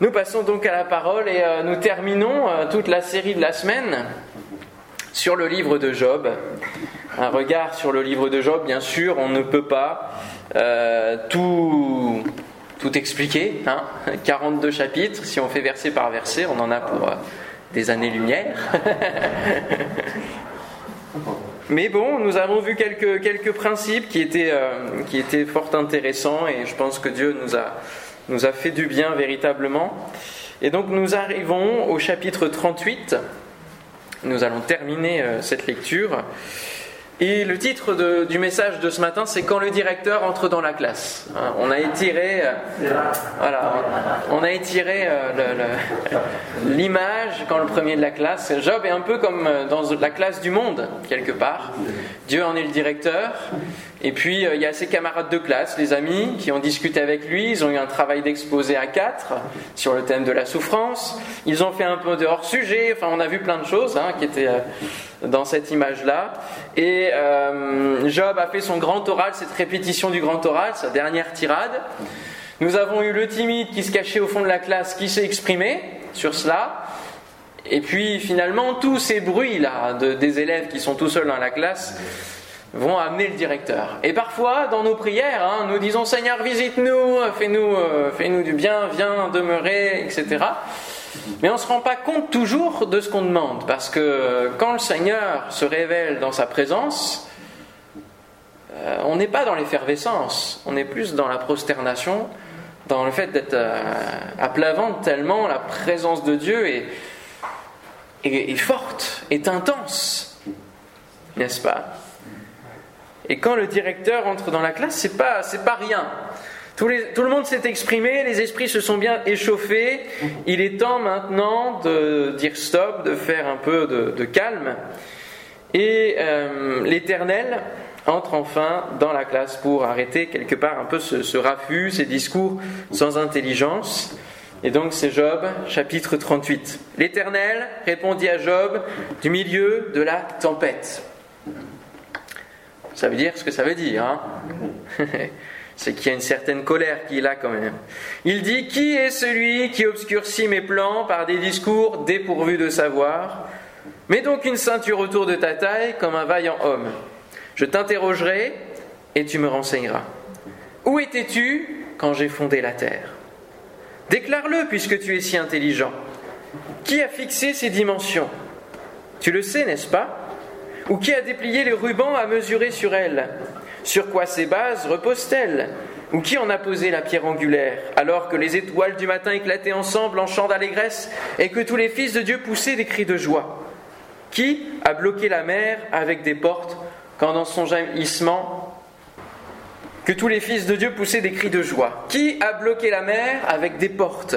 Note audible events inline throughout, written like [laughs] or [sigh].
Nous passons donc à la parole et euh, nous terminons euh, toute la série de la semaine sur le livre de Job. Un regard sur le livre de Job, bien sûr, on ne peut pas euh, tout, expliquer. Hein [laughs] 42 chapitres, si on fait verset par verset, on en a pour des années-lumière. [laughs] Mais bon, nous avons vu quelques, quelques principes qui étaient, qui étaient fort intéressants et je pense que Dieu nous a nous a fait du bien véritablement. Et donc nous arrivons au chapitre 38. Nous allons terminer euh, cette lecture. Et le titre du message de ce matin, c'est quand le directeur entre dans la classe. Hein, on a étiré, euh, voilà, on a étiré euh, [laughs] l'image quand le premier de la classe. Job est un peu comme dans la classe du monde quelque part. Dieu en est le directeur, et puis, euh, il y a ses camarades de classe, les amis, qui ont discuté avec lui. Ils ont eu un travail d'exposé à quatre sur le thème de la souffrance. Ils ont fait un peu de hors-sujet. Enfin, on a vu plein de choses hein, qui étaient euh, dans cette image-là. Et euh, Job a fait son grand oral, cette répétition du grand oral, sa dernière tirade. Nous avons eu le timide qui se cachait au fond de la classe, qui s'est exprimé sur cela. Et puis, finalement, tous ces bruits-là des élèves qui sont tout seuls dans la classe vont amener le directeur. Et parfois, dans nos prières, hein, nous disons Seigneur, visite-nous, fais-nous euh, fais du bien, viens demeurer, etc. Mais on ne se rend pas compte toujours de ce qu'on demande, parce que quand le Seigneur se révèle dans sa présence, euh, on n'est pas dans l'effervescence, on est plus dans la prosternation, dans le fait d'être euh, à plat tellement la présence de Dieu est, est, est forte, est intense, n'est-ce pas? Et quand le directeur entre dans la classe, c'est pas, pas rien. Tout, le monde s'est exprimé, les esprits se sont bien échauffés. Il est temps maintenant de dire stop, de faire un peu de, calme. Et euh, l'Éternel entre enfin dans la classe pour arrêter quelque part un peu ce, ce ces discours sans intelligence. Et donc c'est Job, chapitre 38. L'Éternel répondit à Job du milieu de la tempête. Ça veut dire ce que ça veut dire. Hein [laughs] C'est qu'il y a une certaine colère qui est là quand même. Il dit Qui est celui qui obscurcit mes plans par des discours dépourvus de savoir? Mets donc une ceinture autour de ta taille comme un vaillant homme. Je t'interrogerai et tu me renseigneras. Où étais-tu quand j'ai fondé la terre? Déclare-le puisque tu es si intelligent. Qui a fixé ces dimensions? Tu le sais, n'est-ce pas? Ou qui a déplié les rubans à mesurer sur elle? Sur quoi ces bases reposent-elles? Ou qui en a posé la pierre angulaire, alors que les étoiles du matin éclataient ensemble en chants d'allégresse et que tous les fils de Dieu poussaient des cris de joie? Qui a bloqué la mer avec des portes quand dans son jaillissement que tous les fils de Dieu poussaient des cris de joie. Qui a bloqué la mer avec des portes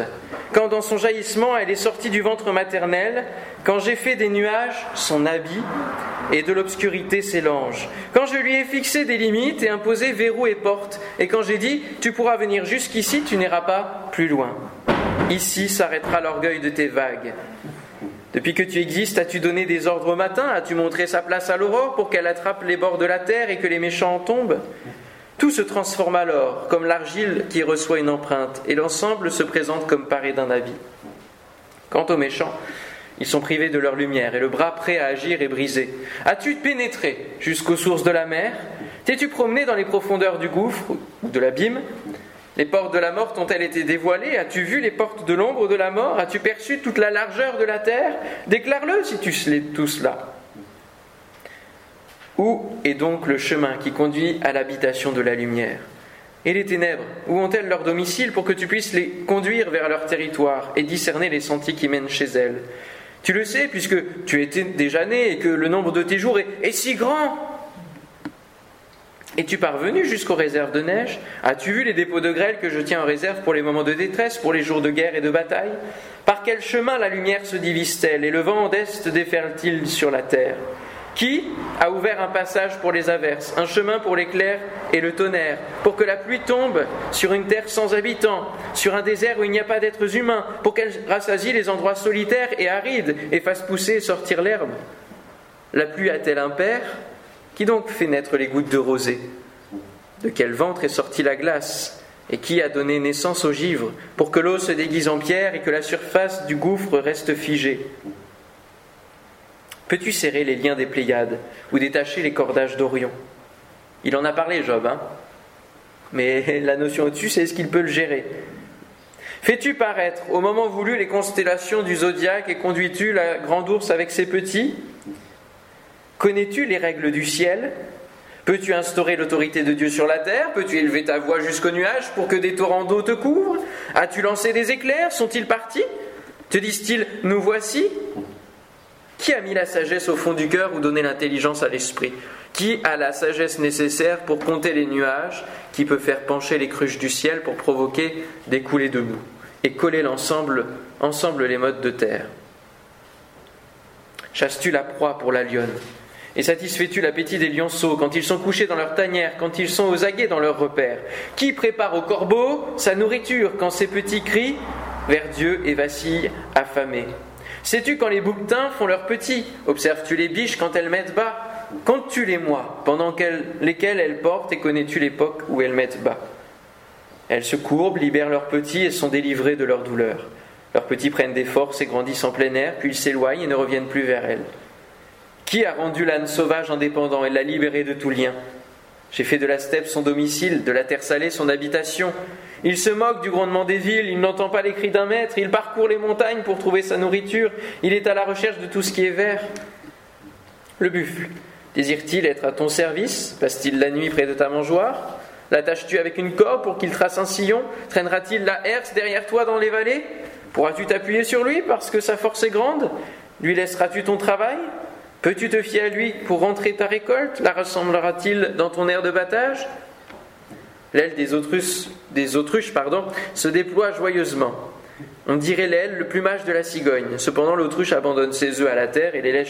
Quand dans son jaillissement elle est sortie du ventre maternel, quand j'ai fait des nuages son habit et de l'obscurité ses langes, quand je lui ai fixé des limites et imposé verrous et portes, et quand j'ai dit tu pourras venir jusqu'ici, tu n'iras pas plus loin. Ici s'arrêtera l'orgueil de tes vagues. Depuis que tu existes, as-tu donné des ordres au matin? As-tu montré sa place à l'aurore pour qu'elle attrape les bords de la terre et que les méchants en tombent? Tout se transforme alors, comme l'argile qui reçoit une empreinte, et l'ensemble se présente comme paré d'un habit. Quant aux méchants, ils sont privés de leur lumière, et le bras prêt à agir est brisé. As-tu pénétré jusqu'aux sources de la mer? T'es-tu promené dans les profondeurs du gouffre ou de l'abîme? Les portes de la mort ont-elles été dévoilées? As-tu vu les portes de l'ombre de la mort? As-tu perçu toute la largeur de la terre? Déclare-le si tu sais tout cela. Où est donc le chemin qui conduit à l'habitation de la lumière? Et les ténèbres, où ont-elles leur domicile pour que tu puisses les conduire vers leur territoire et discerner les sentiers qui mènent chez elles? Tu le sais puisque tu étais déjà né et que le nombre de tes jours est, si grand. Es-tu parvenu jusqu'aux réserves de neige? As-tu vu les dépôts de grêle que je tiens en réserve pour les moments de détresse, pour les jours de guerre et de bataille? Par quel chemin la lumière se divise-t-elle et le vent d'est déferle-t-il sur la terre? Qui a ouvert un passage pour les averses, un chemin pour l'éclair et le tonnerre, pour que la pluie tombe sur une terre sans habitants, sur un désert où il n'y a pas d'êtres humains, pour qu'elle rassasie les endroits solitaires et arides et fasse pousser et sortir l'herbe? La pluie a-t-elle un père? Qui donc fait naître les gouttes de rosée? De quel ventre est sortie la glace? Et qui a donné naissance au givre pour que l'eau se déguise en pierre et que la surface du gouffre reste figée? Peux-tu serrer les liens des Pléiades ou détacher les cordages d'Orion? Il en a parlé, Job, hein. Mais [laughs] la notion au-dessus, c'est est-ce qu'il peut le gérer. Fais-tu paraître au moment voulu les constellations du zodiaque et conduis-tu la grande ours avec ses petits? Connais-tu les règles du ciel? Peux-tu instaurer l'autorité de Dieu sur la terre? Peux-tu élever ta voix jusqu'aux nuages pour que des torrents d'eau te couvrent? As-tu lancé des éclairs? Sont-ils partis? Te disent-ils Nous voici? Qui a mis la sagesse au fond du cœur ou donné l'intelligence à l'esprit Qui a la sagesse nécessaire pour compter les nuages Qui peut faire pencher les cruches du ciel pour provoquer des coulées de boue et coller l'ensemble ensemble les modes de terre? Chasses-tu la proie pour la lionne? Et satisfais-tu l'appétit des lionceaux quand ils sont couchés dans leur tanière, quand ils sont aux aguets dans leur repère? Qui prépare au corbeau sa nourriture quand ses petits crient vers Dieu et vacillent affamés? Sais-tu quand les bouquetins font leurs petits? Observes-tu les biches quand elles mettent bas? Comptes-tu les mois pendant lesquels elles portent et connais-tu l'époque où elles mettent bas? Elles se courbent, libèrent leurs petits et sont délivrées de leur douleur. Leurs petits prennent des forces et grandissent en plein air, puis ils s'éloignent et ne reviennent plus vers elles. Qui a rendu l'âne sauvage indépendant? Et l'a libéré de tout lien J'ai fait de la steppe son domicile, de la terre salée son habitation. Il se moque du grondement des villes, il n'entend pas les cris d'un maître, il parcourt les montagnes pour trouver sa nourriture, il est à la recherche de tout ce qui est vert. Le buffle, désire-t-il être à ton service? Passe-t-il la nuit près de ta mangeoire? L'attaches-tu avec une corde pour qu'il trace un sillon? Traînera-t-il la herse derrière toi dans les vallées? Pourras-tu t'appuyer sur lui parce que sa force est grande? Lui laisseras-tu ton travail? Peux-tu te fier à lui pour rentrer ta récolte? La rassemblera-t-il dans ton air de battage? L'aile des autruches, pardon, se déploie joyeusement. On dirait l'aile, le plumage de la cigogne. Cependant, l'autruche abandonne ses œufs à la terre et les laisse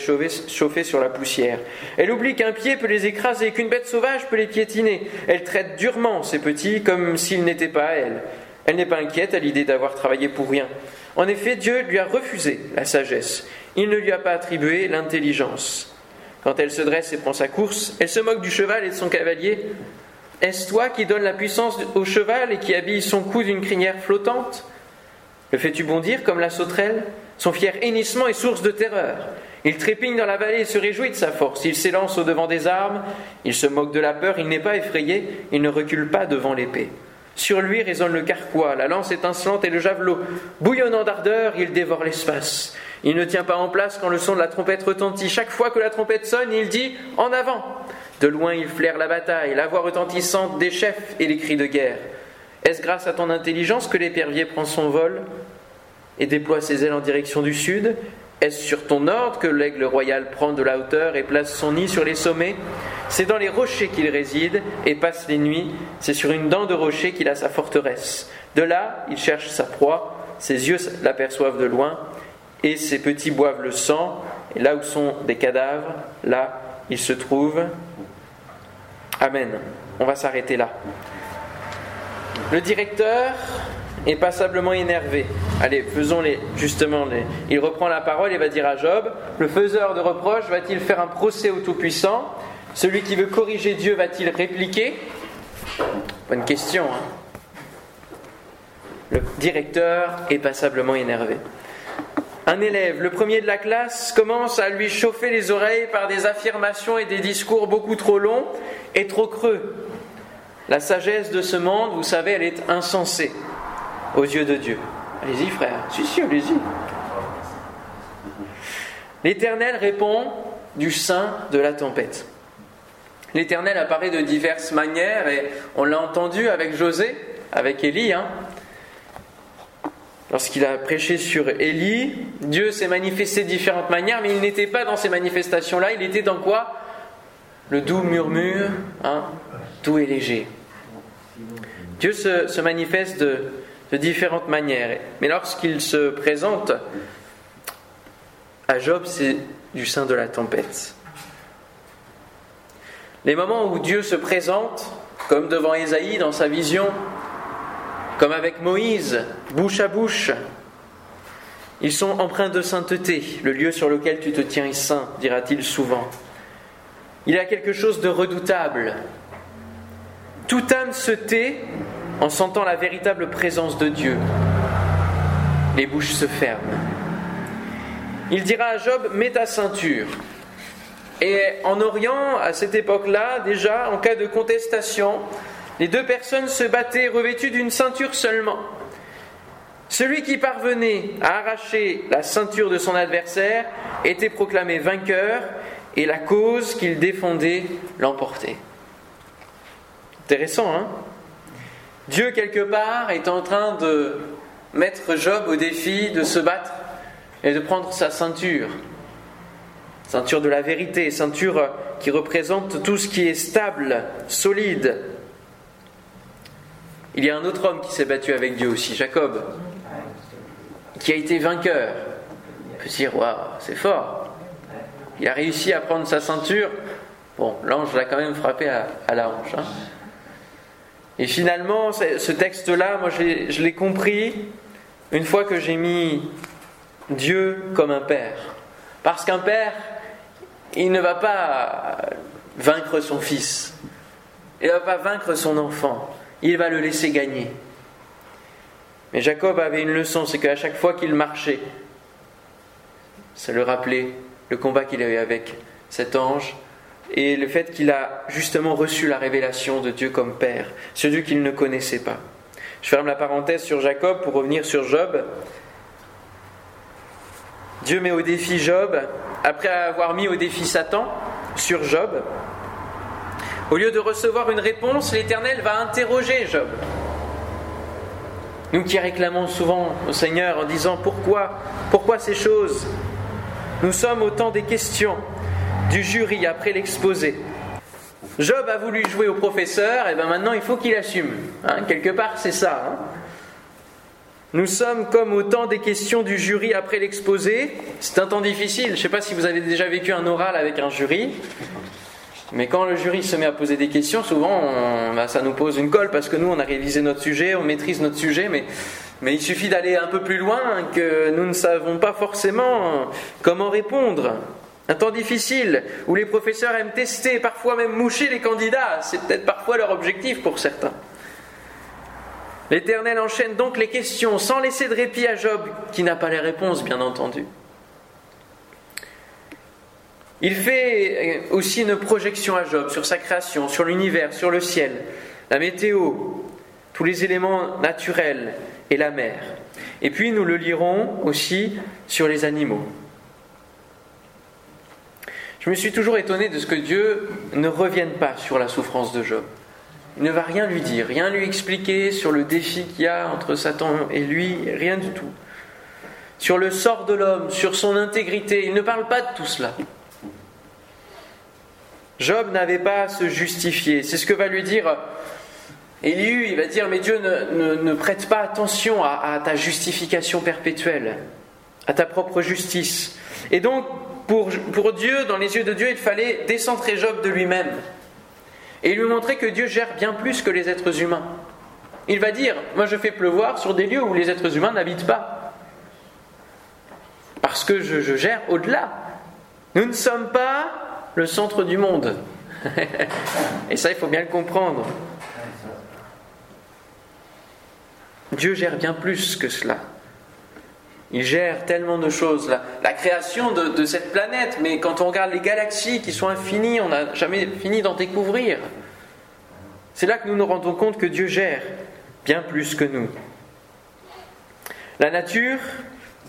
chauffer sur la poussière. Elle oublie qu'un pied peut les écraser, qu'une bête sauvage peut les piétiner. Elle traite durement ses petits comme s'ils n'étaient pas à elle. Elle n'est pas inquiète à l'idée d'avoir travaillé pour rien. En effet, Dieu lui a refusé la sagesse il ne lui a pas attribué l'intelligence. Quand elle se dresse et prend sa course, elle se moque du cheval et de son cavalier. Est-ce toi qui donnes la puissance au cheval et qui habille son cou d'une crinière flottante? Le fais-tu bondir comme la sauterelle? Son fier hennissement est source de terreur. Il trépigne dans la vallée et se réjouit de sa force. Il s'élance au-devant des armes, il se moque de la peur, il n'est pas effrayé, il ne recule pas devant l'épée. Sur lui résonne le carquois, la lance étincelante et le javelot. Bouillonnant d'ardeur, il dévore l'espace. Il ne tient pas en place quand le son de la trompette retentit. Chaque fois que la trompette sonne, il dit En avant De loin, il flaire la bataille, la voix retentissante des chefs et les cris de guerre. Est-ce grâce à ton intelligence que l'épervier prend son vol et déploie ses ailes en direction du sud? Est-ce sur ton ordre que l'aigle royal prend de la hauteur et place son nid sur les sommets? C'est dans les rochers qu'il réside et passe les nuits. C'est sur une dent de rocher qu'il a sa forteresse. De là, il cherche sa proie. Ses yeux l'aperçoivent de loin et ces petits boivent le sang, et là où sont des cadavres, là ils se trouvent. Amen. On va s'arrêter là. Le directeur est passablement énervé. Allez, faisons les justement les. Il reprend la parole et va dire à Job Le faiseur de reproches va-t-il faire un procès au Tout-Puissant? Celui qui veut corriger Dieu va-t-il répliquer? Bonne question. Hein le directeur est passablement énervé. Un élève, le premier de la classe, commence à lui chauffer les oreilles par des affirmations et des discours beaucoup trop longs et trop creux. La sagesse de ce monde, vous savez, elle est insensée aux yeux de Dieu. Allez-y, frère. Si, si, allez-y. L'Éternel répond du sein de la tempête. L'Éternel apparaît de diverses manières et on l'a entendu avec José, avec Élie. Hein. Lorsqu'il a prêché sur Élie, Dieu s'est manifesté de différentes manières, mais il n'était pas dans ces manifestations-là, il était dans quoi? Le doux murmure, hein, doux et léger. Dieu se, manifeste de, de, différentes manières, mais lorsqu'il se présente à Job, c'est du sein de la tempête. Les moments où Dieu se présente, comme devant Ésaïe dans sa vision, comme avec Moïse, bouche à bouche. Ils sont empreints de sainteté. Le lieu sur lequel tu te tiens est saint, dira-t-il souvent. Il y a quelque chose de redoutable. Toute âme se tait en sentant la véritable présence de Dieu, les bouches se ferment. Il dira à Job, mets ta ceinture. Et en Orient, à cette époque-là, déjà, en cas de contestation, les deux personnes se battaient revêtues d'une ceinture seulement. Celui qui parvenait à arracher la ceinture de son adversaire était proclamé vainqueur et la cause qu'il défendait l'emportait. Intéressant, hein? Dieu, quelque part, est en train de mettre Job au défi de se battre et de prendre sa ceinture. Ceinture de la vérité, ceinture qui représente tout ce qui est stable, solide. Il y a un autre homme qui s'est battu avec Dieu aussi, Jacob, qui a été vainqueur. On peut se dire, waouh, c'est fort. Il a réussi à prendre sa ceinture. Bon, l'ange l'a quand même frappé à, la hanche. Hein. Et finalement, ce texte-là, moi je l'ai compris une fois que j'ai mis Dieu comme un père. Parce qu'un père, il ne va pas vaincre son fils. Il ne va pas vaincre son enfant. Il va le laisser gagner. Mais Jacob avait une leçon, c'est qu'à chaque fois qu'il marchait, ça le rappelait le combat qu'il avait avec cet ange et le fait qu'il a justement reçu la révélation de Dieu comme Père, ce Dieu qu'il ne connaissait pas. Je ferme la parenthèse sur Jacob pour revenir sur Job. Dieu met au défi Job, après avoir mis au défi Satan sur Job. Au lieu de recevoir une réponse, l'Éternel va interroger Job. Nous qui réclamons souvent au Seigneur en disant pourquoi, pourquoi ces choses? Nous sommes au temps des questions du jury après l'exposé. Job a voulu jouer au professeur, et bien maintenant il faut qu'il assume. Hein, quelque part, c'est ça. Hein. Nous sommes comme au temps des questions du jury après l'exposé. C'est un temps difficile. Je ne sais pas si vous avez déjà vécu un oral avec un jury. Mais quand le jury se met à poser des questions, souvent bah, ça nous pose une colle parce que nous on a révisé notre sujet, on maîtrise notre sujet, mais, mais il suffit d'aller un peu plus loin que nous ne savons pas forcément comment répondre. Un temps difficile où les professeurs aiment tester, parfois même moucher les candidats. C'est peut-être parfois leur objectif pour certains. L'Éternel enchaîne donc les questions sans laisser de répit à Job, qui n'a pas les réponses, bien entendu. Il fait aussi une projection à Job sur sa création, sur l'univers, sur le ciel, la météo, tous les éléments naturels et la mer. Et puis nous le lirons aussi sur les animaux. Je me suis toujours étonné de ce que Dieu ne revienne pas sur la souffrance de Job. Il ne va rien lui dire, rien lui expliquer sur le défi qu'il y a entre Satan et lui, rien du tout. Sur le sort de l'homme, sur son intégrité, il ne parle pas de tout cela. Job n'avait pas à se justifier. C'est ce que va lui dire Élihu. Il va dire Mais Dieu ne, prête pas attention à ta justification perpétuelle, à ta propre justice. Et donc, pour, Dieu, dans les yeux de Dieu, il fallait décentrer Job de lui-même et lui montrer que Dieu gère bien plus que les êtres humains. Il va dire, moi je fais pleuvoir sur des lieux où les êtres humains n'habitent pas. Parce que je, je gère au-delà. Nous ne sommes pas le centre du monde. [laughs] et ça, il faut bien le comprendre. Dieu gère bien plus que cela. Il gère tellement de choses. La, création de, cette planète, mais quand on regarde les galaxies qui sont infinies, on n'a jamais fini d'en découvrir. C'est là que nous nous rendons compte que Dieu gère bien plus que nous. La nature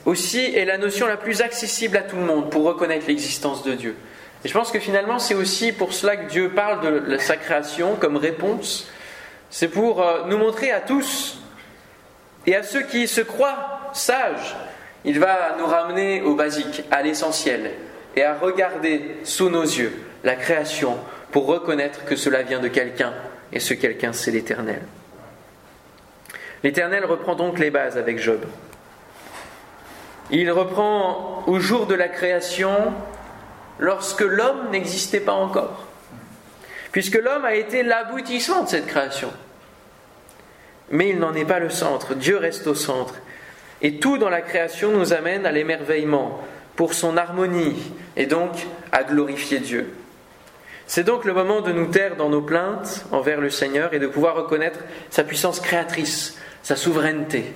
aussi est la notion la plus accessible à tout le monde pour reconnaître l'existence de Dieu. Et je pense que finalement c'est aussi pour cela que Dieu parle de sa création comme réponse. C'est pour euh, nous montrer à tous et à ceux qui se croient sages il va nous ramener au basique, à l'essentiel, et à regarder sous nos yeux la création pour reconnaître que cela vient de quelqu'un, et ce quelqu'un c'est l'Éternel. L'Éternel reprend donc les bases avec Job. Il reprend au jour de la création, lorsque l'homme n'existait pas encore, puisque l'homme a été l'aboutissement de cette création. Mais il n'en est pas le centre, Dieu reste au centre, et tout dans la création nous amène à l'émerveillement pour son harmonie et donc à glorifier Dieu. C'est donc le moment de nous taire dans nos plaintes envers le Seigneur et de pouvoir reconnaître sa puissance créatrice, sa souveraineté.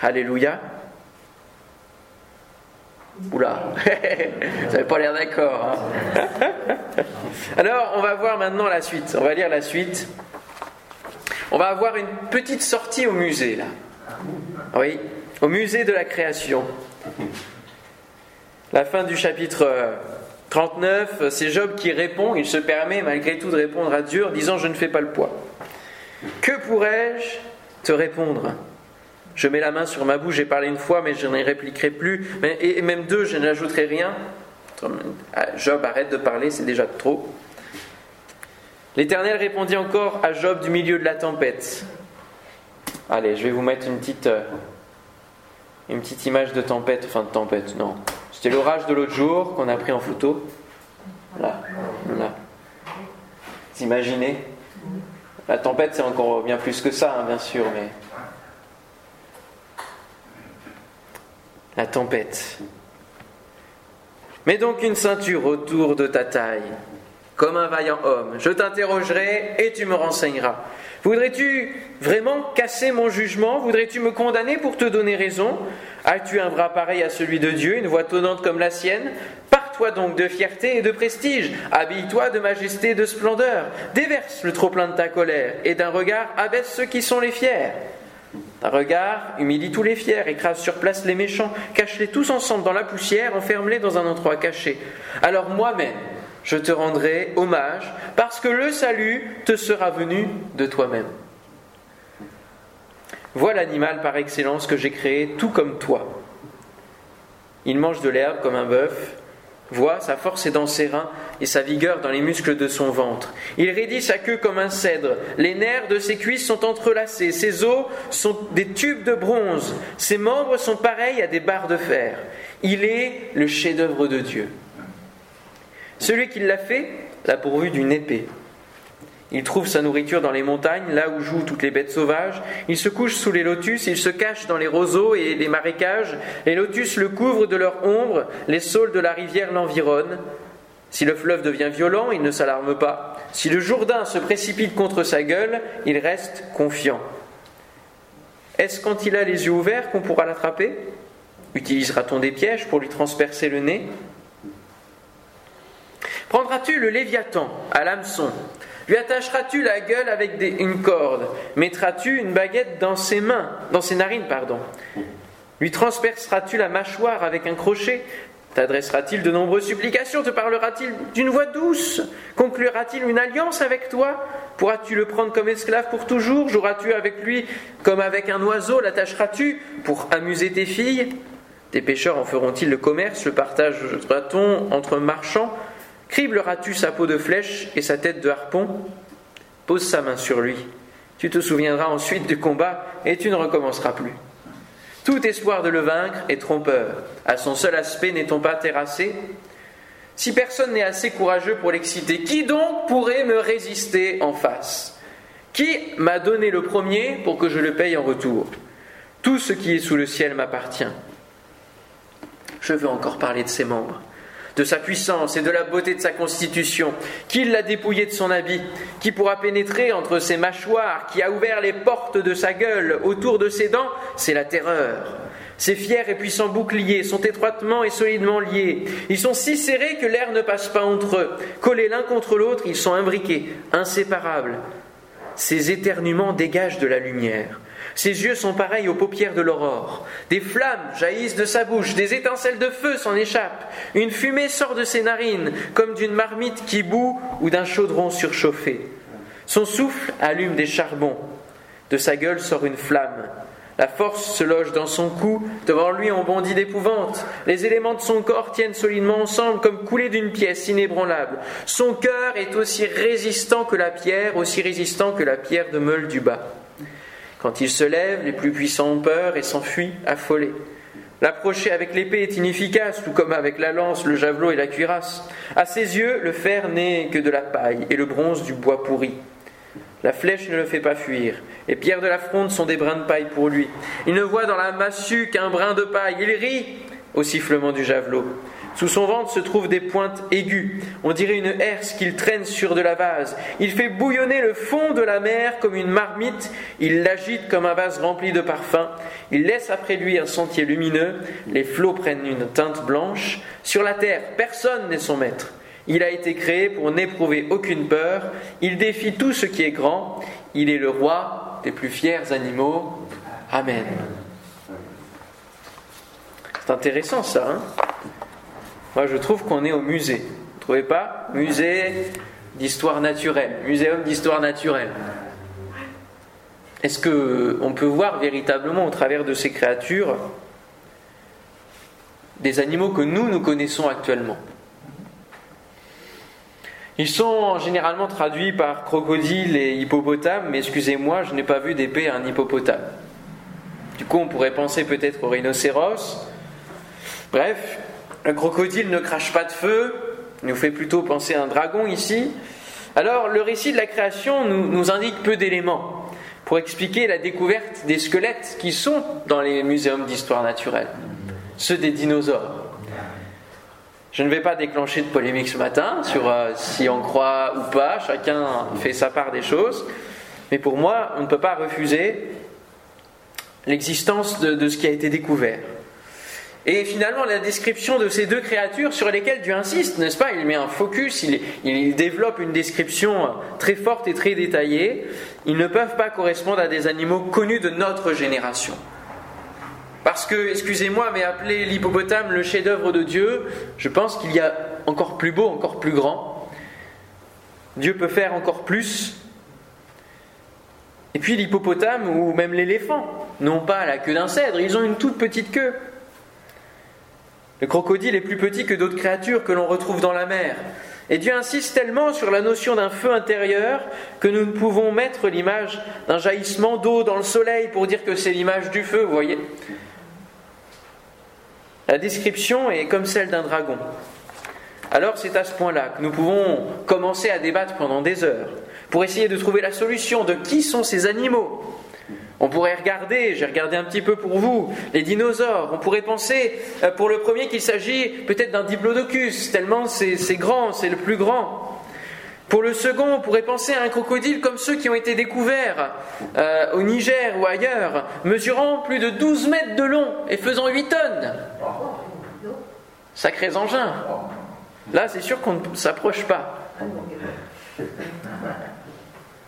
Alléluia. Oula, [laughs] vous n'avez pas l'air d'accord. Hein. [laughs] Alors, on va voir maintenant la suite. On va lire la suite. On va avoir une petite sortie au musée, là. Oui, au musée de la création. La fin du chapitre 39, c'est Job qui répond, il se permet malgré tout de répondre à Dieu en disant Je ne fais pas le poids. Que pourrais-je te répondre? Je mets la main sur ma bouche, j'ai parlé une fois, mais je n'y répliquerai plus. Et même deux, je n'ajouterai rien. Job, arrête de parler, c'est déjà trop. L'Éternel répondit encore à Job du milieu de la tempête. Allez, je vais vous mettre une petite, euh, une petite image de tempête, enfin de tempête, non. C'était l'orage de l'autre jour qu'on a pris en photo. Là, là. Vous imaginez? La tempête, c'est encore bien plus que ça, hein, bien sûr, mais. La tempête. Mets donc une ceinture autour de ta taille comme un vaillant homme. Je t'interrogerai et tu me renseigneras. Voudrais-tu vraiment casser mon jugement? Voudrais-tu me condamner pour te donner raison? As-tu un bras pareil à celui de Dieu, une voix tonnante comme la sienne? Pars-toi donc de fierté et de prestige, habille-toi de majesté et de splendeur, déverse le trop-plein de ta colère, et d'un regard abaisse ceux qui sont les fiers. D'un regard humilie tous les fiers, écrase sur place les méchants, cache-les tous ensemble dans la poussière, enferme-les dans un endroit caché. Alors moi-même, je te rendrai hommage, parce que le salut te sera venu de toi-même. Vois l'animal par excellence que j'ai créé, tout comme toi. Il mange de l'herbe comme un bœuf, vois sa force est dans ses reins et sa vigueur dans les muscles de son ventre. Il raidit sa queue comme un cèdre, les nerfs de ses cuisses sont entrelacés, ses os sont des tubes de bronze, ses membres sont pareils à des barres de fer. Il est le chef-d'œuvre de Dieu. Celui qui l'a fait l'a pourvu d'une épée. Il trouve sa nourriture dans les montagnes, là où jouent toutes les bêtes sauvages. Il se couche sous les lotus, il se cache dans les roseaux et les marécages. Les lotus le couvrent de leur ombre, les saules de la rivière l'environnent. Si le fleuve devient violent, il ne s'alarme pas. Si le Jourdain se précipite contre sa gueule, il reste confiant. Est-ce quand il a les yeux ouverts qu'on pourra l'attraper? Utilisera-t-on des pièges pour lui transpercer le nez? Prendras-tu le Léviathan à l'hameçon? Lui attacheras-tu la gueule avec une corde? Mettras-tu une baguette dans ses mains, dans ses narines, pardon? Lui transperceras-tu la mâchoire avec un crochet? T'adressera-t-il de nombreuses supplications? Te parlera-t-il d'une voix douce? Conclura-t-il une alliance avec toi? Pourras-tu le prendre comme esclave pour toujours? Joueras-tu avec lui comme avec un oiseau? L'attacheras-tu pour amuser tes filles? Tes pêcheurs en feront-ils le commerce Le partagera-t-on entre marchands? Cribleras-tu sa peau de flèche et sa tête de harpon? Pose sa main sur lui. Tu te souviendras ensuite du combat et tu ne recommenceras plus. Tout espoir de le vaincre est trompeur. À son seul aspect n'est-on pas terrassé? Si personne n'est assez courageux pour l'exciter, qui donc pourrait me résister en face? Qui m'a donné le premier pour que je le paye en retour? Tout ce qui est sous le ciel m'appartient. Je veux encore parler de ses membres de sa puissance et de la beauté de sa constitution, qui l'a dépouillé de son habit, qui pourra pénétrer entre ses mâchoires, qui a ouvert les portes de sa gueule, autour de ses dents, c'est la terreur. Ses fiers et puissants boucliers sont étroitement et solidement liés. Ils sont si serrés que l'air ne passe pas entre eux. Collés l'un contre l'autre, ils sont imbriqués, inséparables. Ces éternuements dégagent de la lumière. Ses yeux sont pareils aux paupières de l'aurore. Des flammes jaillissent de sa bouche, des étincelles de feu s'en échappent. Une fumée sort de ses narines, comme d'une marmite qui bout ou d'un chaudron surchauffé. Son souffle allume des charbons. De sa gueule sort une flamme. La force se loge dans son cou, devant lui on bondit d'épouvante. Les éléments de son corps tiennent solidement ensemble comme coulés d'une pièce inébranlable. Son cœur est aussi résistant que la pierre, aussi résistant que la pierre de meule du bas. Quand il se lève, les plus puissants ont peur et s'enfuient affolés. L'approcher avec l'épée est inefficace, tout comme avec la lance, le javelot et la cuirasse. À ses yeux, le fer n'est que de la paille et le bronze du bois pourri. La flèche ne le fait pas fuir. Les pierres de la fronde sont des brins de paille pour lui. Il ne voit dans la massue qu'un brin de paille. Il rit au sifflement du javelot. Sous son ventre se trouvent des pointes aiguës. On dirait une herse qu'il traîne sur de la vase. Il fait bouillonner le fond de la mer comme une marmite. Il l'agite comme un vase rempli de parfums. Il laisse après lui un sentier lumineux. Les flots prennent une teinte blanche. Sur la terre, personne n'est son maître. Il a été créé pour n'éprouver aucune peur. Il défie tout ce qui est grand. Il est le roi des plus fiers animaux. Amen. C'est intéressant ça. Hein? Moi je trouve qu'on est au musée. Vous ne trouvez pas? Musée d'histoire naturelle, muséum d'histoire naturelle. Est-ce que on peut voir véritablement au travers de ces créatures des animaux que nous nous connaissons actuellement? Ils sont généralement traduits par crocodile et hippopotame, mais excusez-moi, je n'ai pas vu d'épée à un hippopotame. Du coup, on pourrait penser peut-être au rhinocéros, Bref, un crocodile ne crache pas de feu, il nous fait plutôt penser à un dragon ici. Alors, le récit de la création nous, nous indique peu d'éléments pour expliquer la découverte des squelettes qui sont dans les muséums d'histoire naturelle, ceux des dinosaures. Je ne vais pas déclencher de polémique ce matin sur euh, si on croit ou pas, chacun fait sa part des choses, mais pour moi, on ne peut pas refuser l'existence de ce qui a été découvert. Et finalement, la description de ces deux créatures sur lesquelles Dieu insiste, n'est-ce pas? Il met un focus, il, développe une description très forte et très détaillée. Ils ne peuvent pas correspondre à des animaux connus de notre génération. Parce que, excusez-moi, mais appeler l'hippopotame le chef-d'œuvre de Dieu, je pense qu'il y a encore plus beau, encore plus grand. Dieu peut faire encore plus. Et puis l'hippopotame ou même l'éléphant n'ont pas la queue d'un cèdre, ils ont une toute petite queue. Le crocodile est plus petit que d'autres créatures que l'on retrouve dans la mer. Et Dieu insiste tellement sur la notion d'un feu intérieur que nous ne pouvons mettre l'image d'un jaillissement d'eau dans le soleil pour dire que c'est l'image du feu, vous voyez. La description est comme celle d'un dragon. Alors c'est à ce point-là que nous pouvons commencer à débattre pendant des heures pour essayer de trouver la solution de qui sont ces animaux on pourrait regarder, j'ai regardé un petit peu pour vous, les dinosaures. On pourrait penser euh, pour le premier qu'il s'agit peut-être d'un diplodocus, tellement c'est grand, c'est le plus grand. Pour le second, on pourrait penser à un crocodile comme ceux qui ont été découverts euh, au Niger ou ailleurs, mesurant plus de 12 mètres de long et faisant 8 tonnes. Sacrés engins. Là, c'est sûr qu'on ne s'approche pas.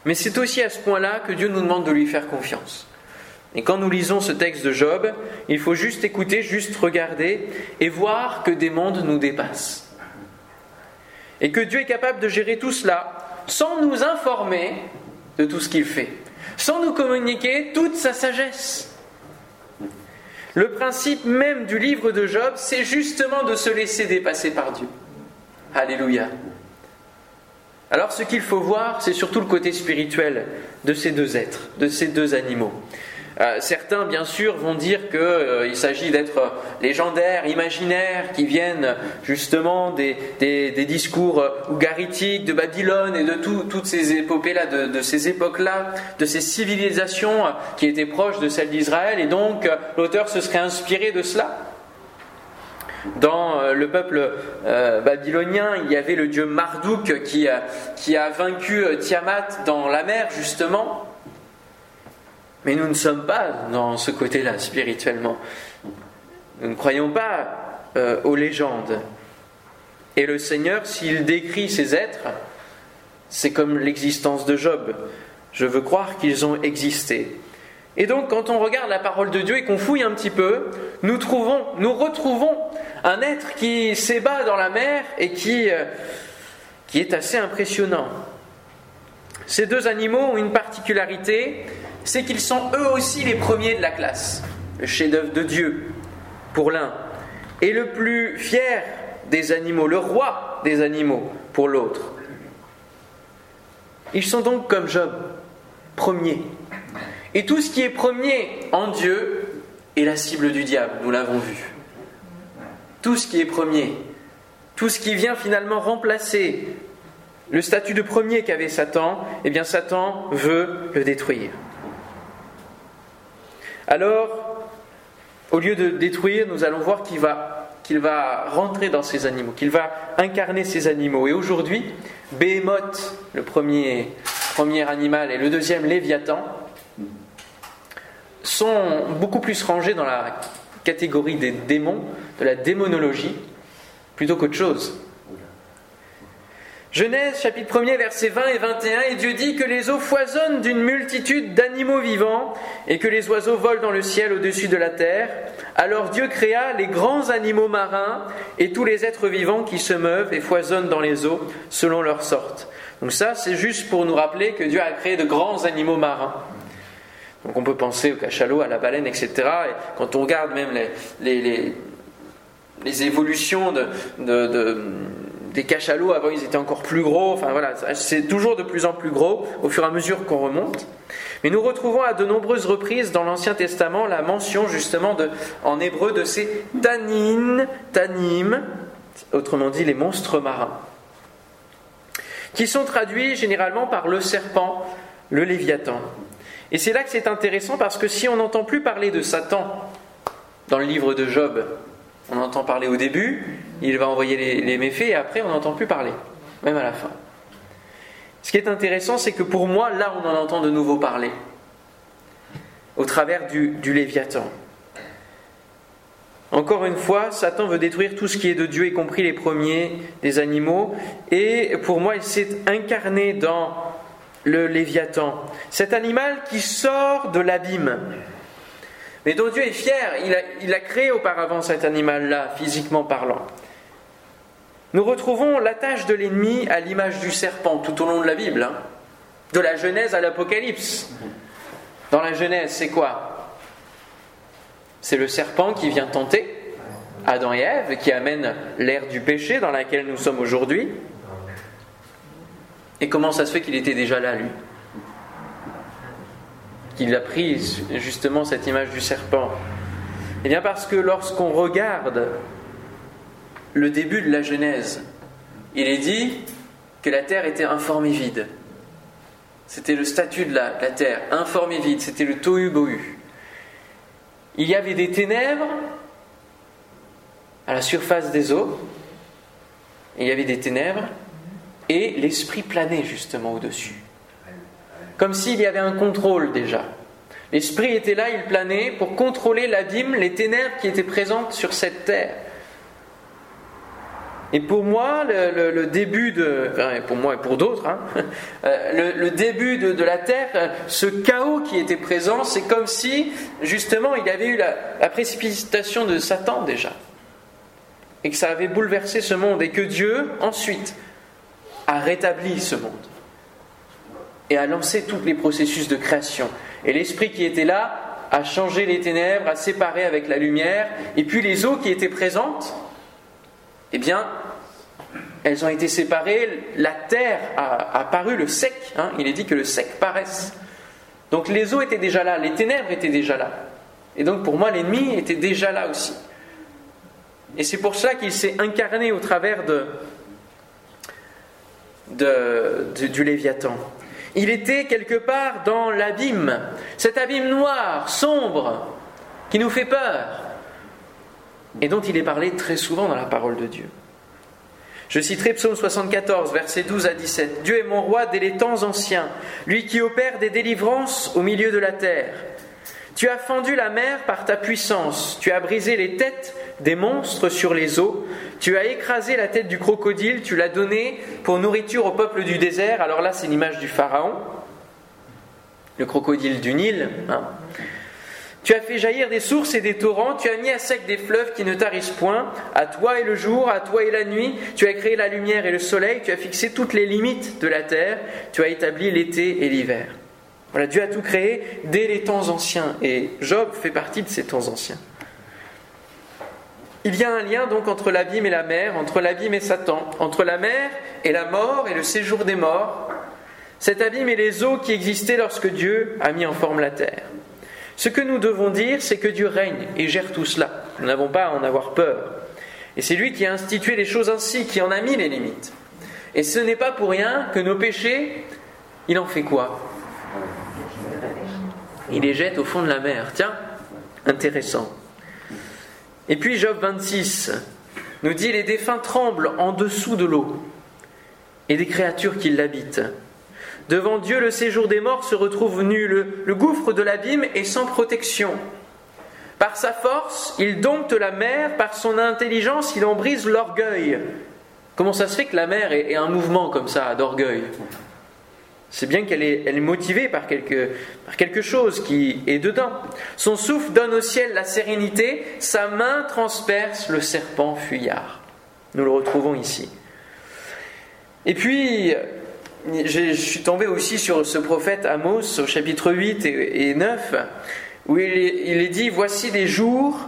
Mais c'est aussi à ce point-là que Dieu nous demande de lui faire confiance. Et quand nous lisons ce texte de Job, il faut juste écouter, juste regarder et voir que des mondes nous dépassent. Et que Dieu est capable de gérer tout cela sans nous informer de tout ce qu'il fait, sans nous communiquer toute sa sagesse. Le principe même du livre de Job, c'est justement de se laisser dépasser par Dieu. Alléluia. Alors ce qu'il faut voir, c'est surtout le côté spirituel de ces deux êtres, de ces deux animaux. Euh, certains, bien sûr, vont dire qu'il euh, s'agit d'êtres légendaires, imaginaires, qui viennent justement des, discours ougaritiques de Babylone et de toutes ces épopées-là, de, de, ces époques-là, de ces civilisations qui étaient proches de celles d'Israël, et donc l'auteur se serait inspiré de cela. Dans euh, le peuple euh, babylonien, il y avait le dieu Marduk qui a, qui a vaincu euh, Tiamat dans la mer, justement. Mais nous ne sommes pas dans ce côté-là, spirituellement. Nous ne croyons pas aux légendes. Et le Seigneur, s'il décrit ces êtres, c'est comme l'existence de Job. Je veux croire qu'ils ont existé. Et donc, quand on regarde la parole de Dieu et qu'on fouille un petit peu, nous, trouvons, nous retrouvons un être qui s'ébat dans la mer et qui, euh, qui est assez impressionnant. Ces deux animaux ont une particularité, c'est qu'ils sont eux aussi les premiers de la classe, le chef-d'œuvre de Dieu pour l'un, et le plus fier des animaux, le roi des animaux pour l'autre. Ils sont donc comme Job, premiers. Et tout ce qui est premier en Dieu est la cible du diable, nous l'avons vu tout ce qui est premier, tout ce qui vient finalement remplacer le statut de premier qu'avait Satan, eh bien Satan veut le détruire. Alors, au lieu de détruire, nous allons voir qu'il va qu'il va rentrer dans ces animaux, qu'il va incarner ces animaux. Et aujourd'hui, Behemoth, le premier animal, et le deuxième, Léviathan, sont beaucoup plus rangés dans la catégorie des démons, de la démonologie, plutôt qu'autre chose. Genèse chapitre 1er versets 20 et 21 et Dieu dit que les eaux foisonnent d'une multitude d'animaux vivants et que les oiseaux volent dans le ciel au-dessus de la terre. Alors Dieu créa les grands animaux marins et tous les êtres vivants qui se meuvent et foisonnent dans les eaux selon leur sorte. Donc ça c'est juste pour nous rappeler que Dieu a créé de grands animaux marins. Donc on peut penser au cachalot, à la baleine, etc. Et quand on regarde même les, évolutions de, de des cachalots, avant ils étaient encore plus gros, enfin voilà, c'est toujours de plus en plus gros au fur et à mesure qu'on remonte. Mais nous retrouvons à de nombreuses reprises dans l'Ancien Testament la mention justement en hébreu de ces tanines, tanim, autrement dit les monstres marins, qui sont traduits généralement par le serpent, le léviathan. Et c'est là que c'est intéressant parce que si on n'entend plus parler de Satan dans le livre de Job, on entend parler au début, il va envoyer les, méfaits et après on n'entend plus parler, même à la fin. Ce qui est intéressant, c'est que pour moi, là, on en entend de nouveau parler, au travers du, du Léviathan. Encore une fois, Satan veut détruire tout ce qui est de Dieu, y compris les premiers des animaux, et pour moi, il s'est incarné dans le Léviathan, cet animal qui sort de l'abîme, mais dont Dieu est fier. Il a, créé auparavant cet animal-là, physiquement parlant. Nous retrouvons la tâche de l'ennemi à l'image du serpent tout au long de la Bible, hein. de la Genèse à l'Apocalypse. Dans la Genèse, c'est quoi? C'est le serpent qui vient tenter Adam et Ève, qui amène l'ère du péché dans laquelle nous sommes aujourd'hui. Et comment ça se fait qu'il était déjà là, lui? Qu'il a pris justement cette image du serpent Eh bien parce que lorsqu'on regarde le début de la Genèse, il est dit que la terre était informe et vide. C'était le statut de la, terre, informe et vide, c'était le tohu bohu. Il y avait des ténèbres à la surface des eaux, il y avait des ténèbres, et l'esprit planait justement au-dessus comme s'il y avait un contrôle déjà. L'Esprit était là, il planait pour contrôler l'abîme, les ténèbres qui étaient présentes sur cette terre. Et pour moi, le, début de, pour moi et pour d'autres, hein, [laughs] euh, le, début de, la terre, ce chaos qui était présent, c'est comme si justement il avait eu la précipitation de Satan déjà, et que ça avait bouleversé ce monde, et que Dieu ensuite a rétabli ce monde et a lancé tous les processus de création. Et l'esprit qui était là a changé les ténèbres, a séparé avec la lumière, et puis les eaux qui étaient présentes, eh bien, elles ont été séparées, la terre a apparu, le sec, hein, il est dit que le sec paraisse. Donc les eaux étaient déjà là, les ténèbres étaient déjà là. Et donc pour moi, l'ennemi était déjà là aussi. Et c'est pour cela qu'il s'est incarné au travers de, du Léviathan. Il était quelque part dans l'abîme, cet abîme noir, sombre, qui nous fait peur, et dont il est parlé très souvent dans la parole de Dieu. Je citerai Psaume 74, versets 12 à 17. Dieu est mon roi dès les temps anciens, lui qui opère des délivrances au milieu de la terre. Tu as fendu la mer par ta puissance, tu as brisé les têtes des monstres sur les eaux, tu as écrasé la tête du crocodile, tu l'as donné pour nourriture au peuple du désert. Alors là, c'est l'image du Pharaon, le crocodile du Nil. Hein. Tu as fait jaillir des sources et des torrents, tu as mis à sec des fleuves qui ne tarissent point. À toi et le jour, à toi et la nuit, tu as créé la lumière et le soleil, tu as fixé toutes les limites de la terre, tu as établi l'été et l'hiver. Voilà, Dieu a tout créé dès les temps anciens et Job fait partie de ces temps anciens. Il y a un lien donc entre l'abîme et la mer, entre l'abîme et Satan, entre la mer et la mort et le séjour des morts. Cet abîme est les eaux qui existaient lorsque Dieu a mis en forme la terre. Ce que nous devons dire, c'est que Dieu règne et gère tout cela. Nous n'avons pas à en avoir peur. Et c'est lui qui a institué les choses ainsi, qui en a mis les limites. Et ce n'est pas pour rien que nos péchés, il en fait quoi? Il les jette au fond de la mer. Tiens, intéressant. Et puis Job 26, nous dit Les défunts tremblent en dessous de l'eau et des créatures qui l'habitent. Devant Dieu, le séjour des morts se retrouve nu, le, gouffre de l'abîme est sans protection. Par sa force, il dompte la mer, par son intelligence, il en brise l'orgueil. Comment ça se fait que la mer ait un mouvement comme ça d'orgueil? C'est bien qu'elle est, motivée par quelque, par quelque chose qui est dedans. Son souffle donne au ciel la sérénité, sa main transperce le serpent fuyard. Nous le retrouvons ici. Et puis, je suis tombé aussi sur ce prophète Amos au chapitre 8 et 9, où il est, dit, Voici des jours,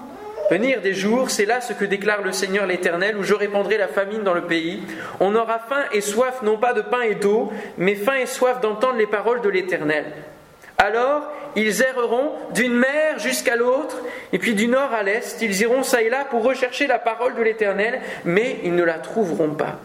venir des jours, c'est là ce que déclare le Seigneur l'Éternel, où je répandrai la famine dans le pays. On aura faim et soif non pas de pain et d'eau, mais faim et soif d'entendre les paroles de l'Éternel. Alors ils erreront d'une mer jusqu'à l'autre, et puis du nord à l'est, ils iront ça et là pour rechercher la parole de l'Éternel, mais ils ne la trouveront pas.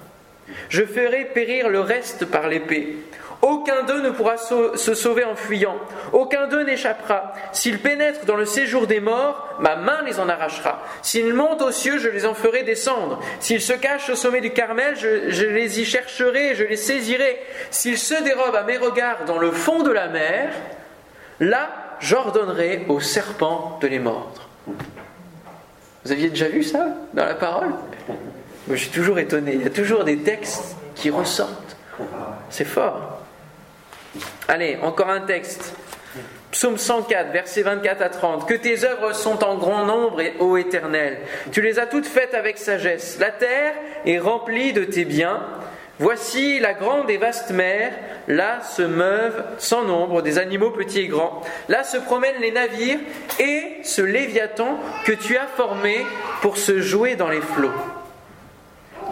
Je ferai périr le reste par l'épée. Aucun d'eux ne pourra se sauver en fuyant. Aucun d'eux n'échappera. S'ils pénètrent dans le séjour des morts, ma main les en arrachera. S'ils montent aux cieux, je les en ferai descendre. S'ils se cachent au sommet du Carmel, je, les y chercherai, je les saisirai. S'ils se dérobent à mes regards dans le fond de la mer, là, j'ordonnerai aux serpents de les mordre. Vous aviez déjà vu ça dans la parole? Je suis toujours étonné. Il y a toujours des textes qui ressortent. C'est fort. Allez, encore un texte. Psaume 104, versets 24 à 30. Que tes œuvres sont en grand nombre, et, ô Éternel. Tu les as toutes faites avec sagesse. La terre est remplie de tes biens. Voici la grande et vaste mer. Là se meuvent sans nombre des animaux petits et grands. Là se promènent les navires et ce léviathan que tu as formé pour se jouer dans les flots.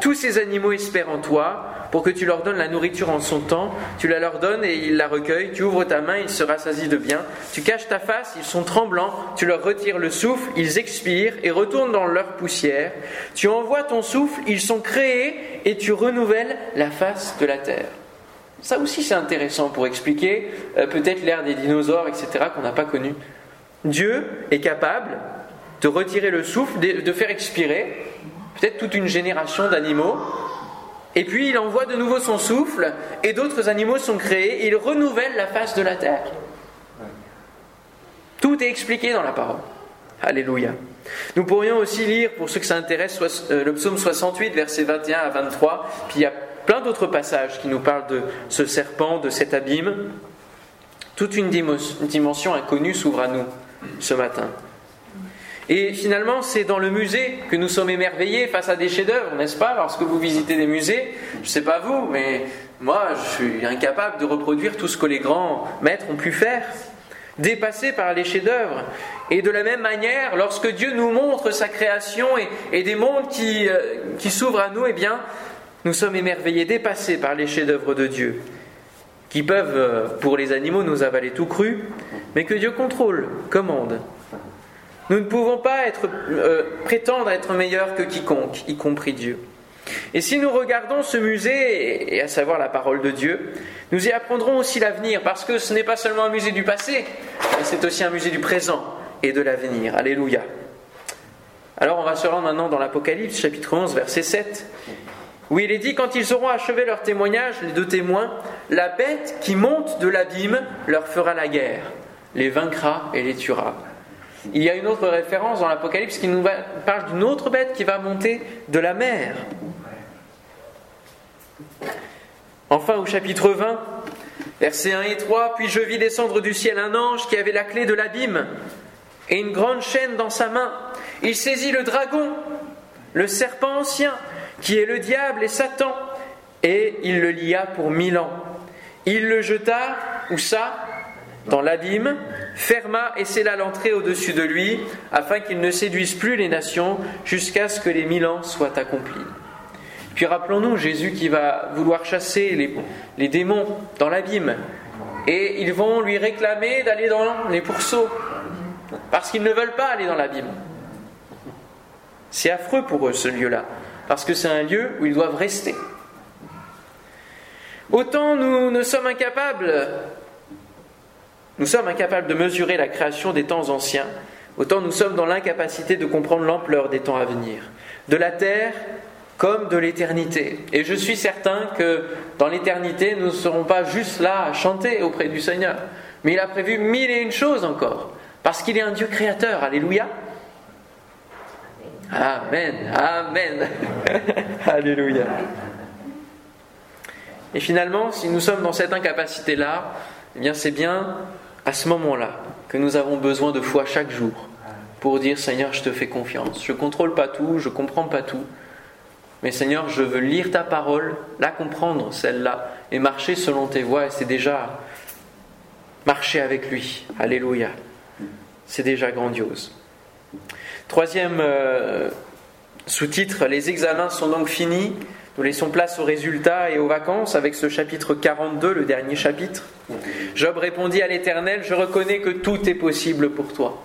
Tous ces animaux espèrent en toi pour que tu leur donnes la nourriture en son temps. Tu la leur donnes et ils la recueillent. Tu ouvres ta main, ils se rassasient de bien. Tu caches ta face, ils sont tremblants. Tu leur retires le souffle, ils expirent et retournent dans leur poussière. Tu envoies ton souffle, ils sont créés et tu renouvelles la face de la terre. Ça aussi c'est intéressant pour expliquer euh, peut-être l'ère des dinosaures, etc., qu'on n'a pas connu. Dieu est capable de retirer le souffle, de faire expirer, peut-être toute une génération d'animaux. Et puis il envoie de nouveau son souffle, et d'autres animaux sont créés, et il renouvelle la face de la terre. Tout est expliqué dans la parole. Alléluia. Nous pourrions aussi lire, pour ceux que ça intéresse, euh, le psaume 68, versets 21 à 23. Puis il y a plein d'autres passages qui nous parlent de ce serpent, de cet abîme. Toute une dimension inconnue s'ouvre à nous ce matin. Et finalement, c'est dans le musée que nous sommes émerveillés face à des chefs-d'œuvre, n'est-ce pas Lorsque vous visitez des musées, je ne sais pas vous, mais moi, je suis incapable de reproduire tout ce que les grands maîtres ont pu faire, dépassé par les chefs-d'œuvre. Et de la même manière, lorsque Dieu nous montre sa création et, des mondes qui, euh, qui s'ouvrent à nous, eh bien, nous sommes émerveillés, dépassés par les chefs-d'œuvre de Dieu, qui peuvent, euh, pour les animaux, nous avaler tout cru, mais que Dieu contrôle, commande. Nous ne pouvons pas être, euh, prétendre être meilleurs que quiconque, y compris Dieu. Et si nous regardons ce musée, et à savoir la parole de Dieu, nous y apprendrons aussi l'avenir, parce que ce n'est pas seulement un musée du passé, mais c'est aussi un musée du présent et de l'avenir. Alléluia. Alors on va se rendre maintenant dans l'Apocalypse, chapitre 11, verset 7, où il est dit, quand ils auront achevé leur témoignage, les deux témoins, la bête qui monte de l'abîme leur fera la guerre, les vaincra et les tuera. Il y a une autre référence dans l'Apocalypse qui nous parle d'une autre bête qui va monter de la mer. Enfin, au chapitre 20, versets 1 et 3, Puis je vis descendre du ciel un ange qui avait la clé de l'abîme et une grande chaîne dans sa main. Il saisit le dragon, le serpent ancien, qui est le diable et Satan, et il le lia pour mille ans. Il le jeta, où ça? Dans l'abîme, ferma et scella l'entrée au-dessus de lui, afin qu'il ne séduise plus les nations jusqu'à ce que les mille ans soient accomplis. Puis rappelons-nous Jésus qui va vouloir chasser les, les démons dans l'abîme, et ils vont lui réclamer d'aller dans les pourceaux, parce qu'ils ne veulent pas aller dans l'abîme. C'est affreux pour eux ce lieu-là, parce que c'est un lieu où ils doivent rester. Autant nous ne sommes incapables nous sommes incapables de mesurer la création des temps anciens, autant nous sommes dans l'incapacité de comprendre l'ampleur des temps à venir, de la terre comme de l'éternité. Et je suis certain que dans l'éternité, nous ne serons pas juste là à chanter auprès du Seigneur, mais il a prévu mille et une choses encore, parce qu'il est un Dieu créateur. Alléluia. Amen, Amen. [laughs] Alléluia. Et finalement, si nous sommes dans cette incapacité-là, eh bien c'est bien à ce moment-là que nous avons besoin de foi chaque jour pour dire Seigneur, je te fais confiance. Je contrôle pas tout, je comprends pas tout. Mais Seigneur, je veux lire ta parole, la comprendre, celle-là, et marcher selon tes voies. Et c'est déjà marcher avec lui. Alléluia. C'est déjà grandiose. Troisième euh, sous-titre, les examens sont donc finis. Nous laissons place aux résultats et aux vacances avec ce chapitre 42, le dernier chapitre. Job répondit à l'Éternel, je reconnais que tout est possible pour toi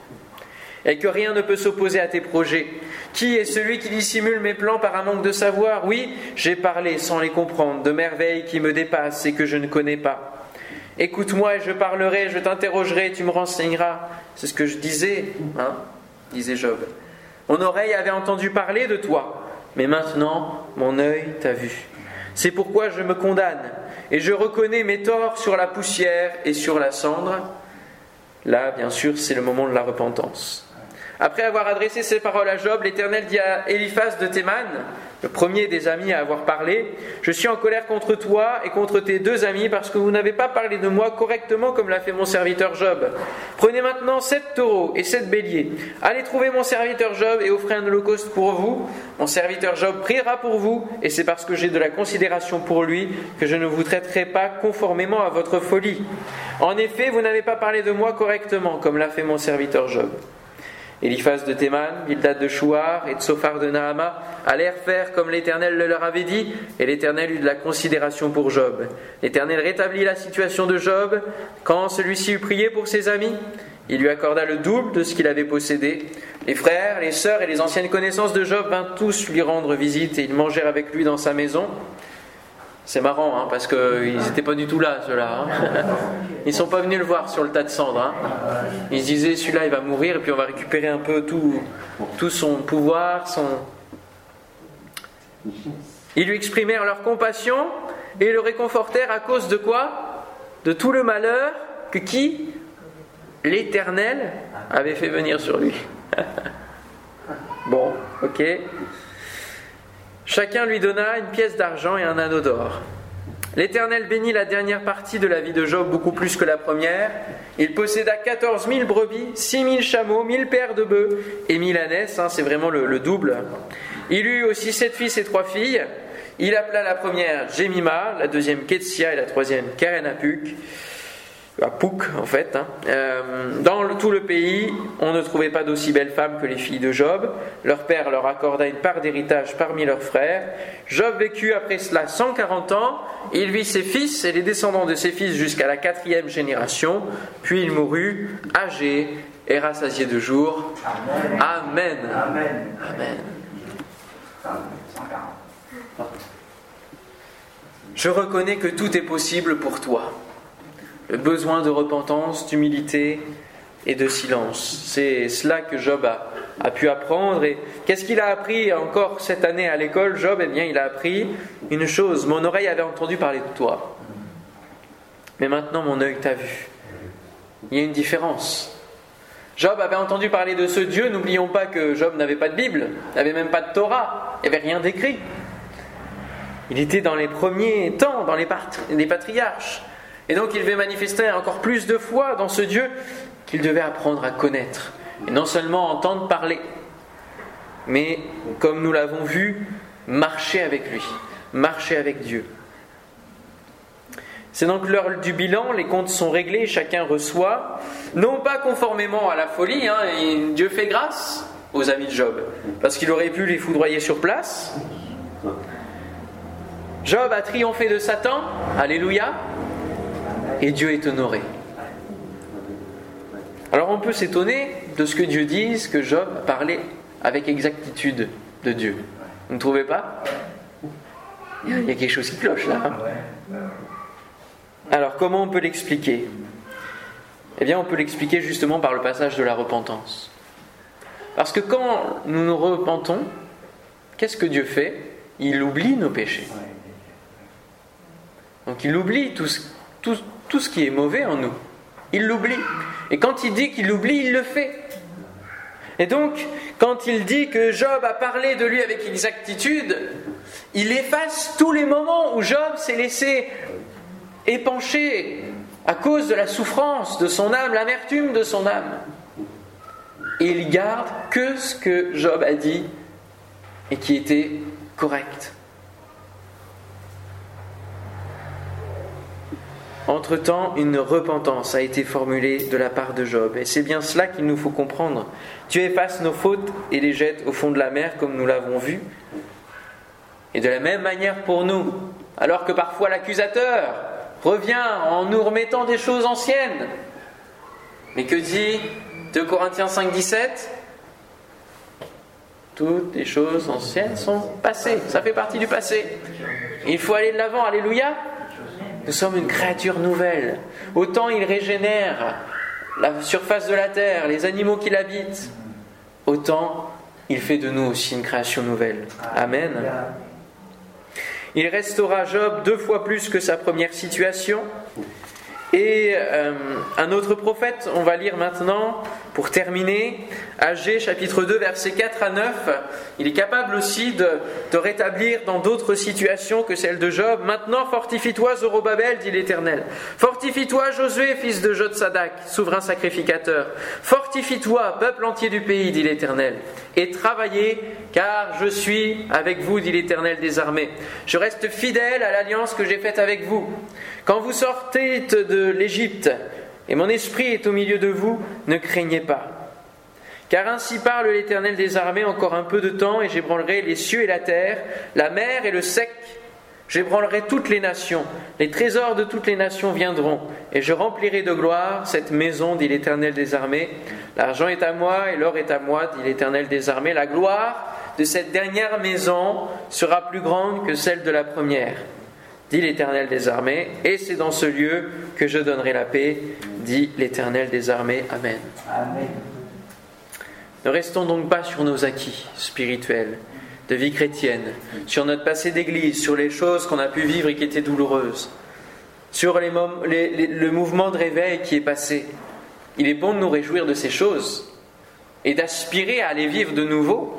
et que rien ne peut s'opposer à tes projets. Qui est celui qui dissimule mes plans par un manque de savoir? Oui, j'ai parlé sans les comprendre, de merveilles qui me dépassent et que je ne connais pas. Écoute-moi et je parlerai, je t'interrogerai tu me renseigneras. C'est ce que je disais, hein disait Job. Mon oreille avait entendu parler de toi, mais maintenant mon œil t'a vu. C'est pourquoi je me condamne et je reconnais mes torts sur la poussière et sur la cendre. Là, bien sûr, c'est le moment de la repentance. Après avoir adressé ces paroles à Job, l'Éternel dit à Eliphaz de Théman, le premier des amis à avoir parlé, Je suis en colère contre toi et contre tes deux amis parce que vous n'avez pas parlé de moi correctement comme l'a fait mon serviteur Job. Prenez maintenant sept taureaux et sept béliers. Allez trouver mon serviteur Job et offrez un holocauste pour vous. Mon serviteur Job priera pour vous et c'est parce que j'ai de la considération pour lui que je ne vous traiterai pas conformément à votre folie. En effet, vous n'avez pas parlé de moi correctement comme l'a fait mon serviteur Job. Eliphaz de Théman, Bildad de Chouar et Tsophar de Nahama allèrent faire comme l'Éternel le leur avait dit, et l'Éternel eut de la considération pour Job. L'Éternel rétablit la situation de Job quand celui-ci eut prié pour ses amis. Il lui accorda le double de ce qu'il avait possédé. Les frères, les sœurs et les anciennes connaissances de Job vinrent tous lui rendre visite et ils mangèrent avec lui dans sa maison. C'est marrant, hein, parce qu'ils n'étaient pas du tout là, ceux-là. Hein. [laughs] Ils ne sont pas venus le voir sur le tas de cendres. Hein. Ils se disaient, celui-là, il va mourir, et puis on va récupérer un peu tout, tout son pouvoir, son... Ils lui exprimèrent leur compassion et le réconfortèrent à cause de quoi? De tout le malheur que qui? L'Éternel avait fait venir sur lui. [laughs] bon, ok. Chacun lui donna une pièce d'argent et un anneau d'or. L'Éternel bénit la dernière partie de la vie de Job beaucoup plus que la première. Il posséda 14 000 brebis, 6 000 chameaux, 1000 paires de bœufs et 1000 ânesses, hein, c'est vraiment le, double. Il eut aussi sept fils et trois filles. Il appela la première Jemima, la deuxième Ketsia et la troisième Karenapuk à Pouk en fait. Hein. Euh, dans tout le pays, on ne trouvait pas d'aussi belles femmes que les filles de Job. Leur père leur accorda une part d'héritage parmi leurs frères. Job vécut après cela 140 ans. Il vit ses fils et les descendants de ses fils jusqu'à la quatrième génération. Puis il mourut, âgé et rassasié de jour. Amen. Amen. Amen. Je reconnais que tout est possible pour toi besoin de repentance, d'humilité et de silence. C'est cela que Job a, pu apprendre. Et qu'est-ce qu'il a appris encore cette année à l'école, Job? Eh bien, il a appris une chose. Mon oreille avait entendu parler de toi. Mais maintenant, mon œil t'a vu. Il y a une différence. Job avait entendu parler de ce Dieu. N'oublions pas que Job n'avait pas de Bible, n'avait même pas de Torah, il n'y avait rien d'écrit. Il était dans les premiers temps, dans les, les patriarches. Et donc il devait manifester encore plus de foi dans ce Dieu qu'il devait apprendre à connaître. Et non seulement entendre parler, mais comme nous l'avons vu, marcher avec lui, marcher avec Dieu. C'est donc l'heure du bilan, les comptes sont réglés, chacun reçoit, non pas conformément à la folie, hein, Dieu fait grâce aux amis de Job, parce qu'il aurait pu les foudroyer sur place. Job a triomphé de Satan, alléluia, et Dieu est honoré. Alors on peut s'étonner de ce que Dieu dise que Job parlait avec exactitude de Dieu. Vous ne trouvez pas? Il y a quelque chose qui cloche là. Hein. Alors comment on peut l'expliquer? Eh bien on peut l'expliquer justement par le passage de la repentance. Parce que quand nous nous repentons, qu'est-ce que Dieu fait? Il oublie nos péchés. Donc il oublie tout ce, tout, tout ce qui est mauvais en nous. Il l'oublie. Et quand il dit qu'il l'oublie, il le fait. Et donc, quand il dit que Job a parlé de lui avec exactitude, il efface tous les moments où Job s'est laissé épancher à cause de la souffrance de son âme, l'amertume de son âme. Et il garde que ce que Job a dit et qui était correct. Entre-temps, une repentance a été formulée de la part de Job. Et c'est bien cela qu'il nous faut comprendre. Dieu efface nos fautes et les jette au fond de la mer, comme nous l'avons vu. Et de la même manière pour nous, alors que parfois l'accusateur revient en nous remettant des choses anciennes. Mais que dit 2 Corinthiens 5, 17 Toutes les choses anciennes sont passées. Ça fait partie du passé. il faut aller de l'avant. Alléluia. Nous sommes une créature nouvelle. Autant il régénère la surface de la terre, les animaux qui l'habitent, autant il fait de nous aussi une création nouvelle. Amen. Il restaura Job deux fois plus que sa première situation. Et euh, un autre prophète, on va lire maintenant, pour terminer, Agé chapitre 2 versets 4 à 9, il est capable aussi de, rétablir dans d'autres situations que celle de Job. Maintenant fortifie-toi Zorobabel, dit l'Éternel. Fortifie-toi Josué, fils de Jotsadak, souverain sacrificateur. Fortifie-toi, peuple entier du pays, dit l'Éternel. Et travaillez, car je suis avec vous, dit l'Éternel des armées. Je reste fidèle à l'alliance que j'ai faite avec vous. Quand vous sortez de l'Égypte, et mon esprit est au milieu de vous, ne craignez pas. Car ainsi parle l'Éternel des armées encore un peu de temps, et j'ébranlerai les cieux et la terre, la mer et le sec. J'ébranlerai toutes les nations, les trésors de toutes les nations viendront, et je remplirai de gloire cette maison, dit l'Éternel des armées. L'argent est à moi et l'or est à moi, dit l'Éternel des armées. La gloire de cette dernière maison sera plus grande que celle de la première dit l'Éternel des armées, et c'est dans ce lieu que je donnerai la paix, dit l'Éternel des armées. Amen. Ne restons donc pas sur nos acquis spirituels, de vie chrétienne, sur notre passé d'église, sur les choses qu'on a pu vivre et qui étaient douloureuses, sur le mouvement de réveil qui est passé. Il est bon de nous réjouir de ces choses et d'aspirer à les vivre de nouveau,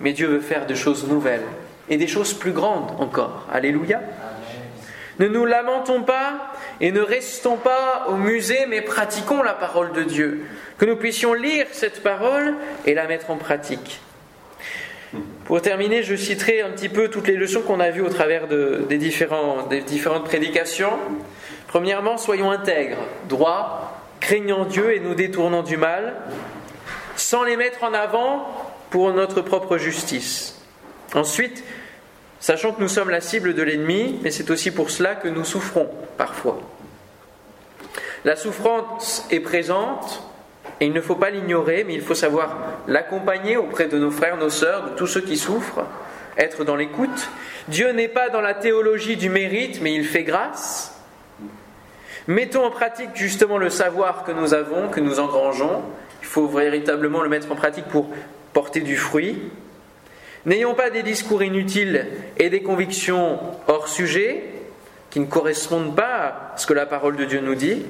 mais Dieu veut faire de choses nouvelles et des choses plus grandes encore. Alléluia. Ne nous lamentons pas et ne restons pas au musée, mais pratiquons la parole de Dieu. Que nous puissions lire cette parole et la mettre en pratique. Pour terminer, je citerai un petit peu toutes les leçons qu'on a vues au travers des, différentes prédications. Premièrement, soyons intègres, droits, craignant Dieu et nous détournant du mal, sans les mettre en avant pour notre propre justice. Ensuite, sachant que nous sommes la cible de l'ennemi, mais c'est aussi pour cela que nous souffrons parfois. La souffrance est présente et il ne faut pas l'ignorer, mais il faut savoir l'accompagner auprès de nos frères, nos sœurs, de tous ceux qui souffrent, être dans l'écoute. Dieu n'est pas dans la théologie du mérite, mais il fait grâce. Mettons en pratique justement le savoir que nous avons, que nous engrangeons. Il faut véritablement le mettre en pratique pour porter du fruit. N'ayons pas des discours inutiles et des convictions hors sujet qui ne correspondent pas à ce que la parole de Dieu nous dit.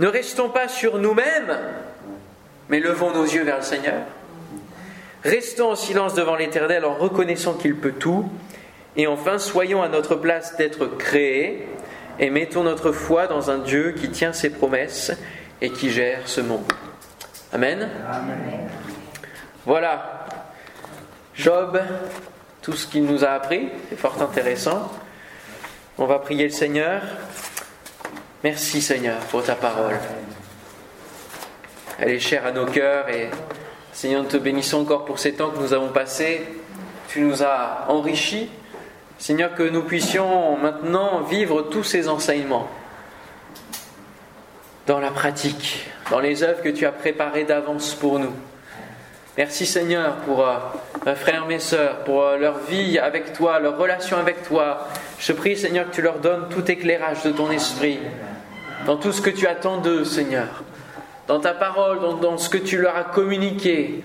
Ne restons pas sur nous-mêmes, mais levons nos yeux vers le Seigneur. Restons en silence devant l'Éternel en reconnaissant qu'il peut tout. Et enfin, soyons à notre place d'être créés et mettons notre foi dans un Dieu qui tient ses promesses et qui gère ce monde. Amen. Amen. Voilà Job, tout ce qu'il nous a appris, c'est fort intéressant. On va prier le Seigneur. Merci Seigneur pour ta parole. Elle est chère à nos cœurs et Seigneur, nous te bénissons encore pour ces temps que nous avons passés. Tu nous as enrichis. Seigneur, que nous puissions maintenant vivre tous ces enseignements dans la pratique, dans les œuvres que tu as préparées d'avance pour nous. Merci Seigneur pour euh, mes frères, mes sœurs, pour euh, leur vie avec toi, leur relation avec toi. Je prie Seigneur que tu leur donnes tout éclairage de ton esprit, dans tout ce que tu attends d'eux Seigneur, dans ta parole, dans, ce que tu leur as communiqué.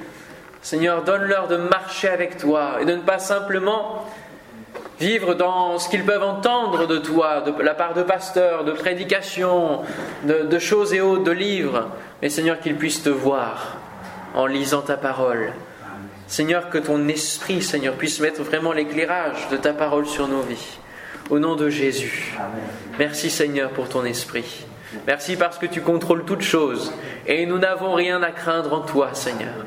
Seigneur, donne-leur de marcher avec toi et de ne pas simplement vivre dans ce qu'ils peuvent entendre de toi, de la part de pasteurs, de prédications, de, choses et autres, de livres, mais Seigneur, qu'ils puissent te voir en lisant ta parole. Seigneur, que ton esprit, Seigneur, puisse mettre vraiment l'éclairage de ta parole sur nos vies. Au nom de Jésus. Merci Seigneur pour ton esprit. Merci parce que tu contrôles toutes choses et nous n'avons rien à craindre en toi, Seigneur.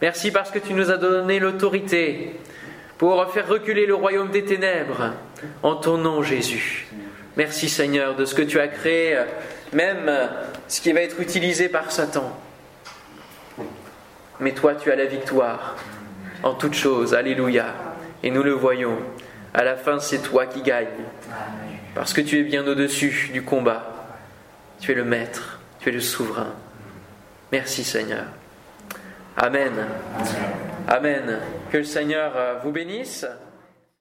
Merci parce que tu nous as donné l'autorité pour faire reculer le royaume des ténèbres en ton nom, Jésus. Merci Seigneur de ce que tu as créé, même ce qui va être utilisé par Satan. Mais toi, tu as la victoire en toutes choses. Alléluia. Et nous le voyons. À la fin, c'est toi qui gagnes. Parce que tu es bien au-dessus du combat. Tu es le maître, tu es le souverain. Merci Seigneur. Amen. Amen. Que le Seigneur euh, vous bénisse.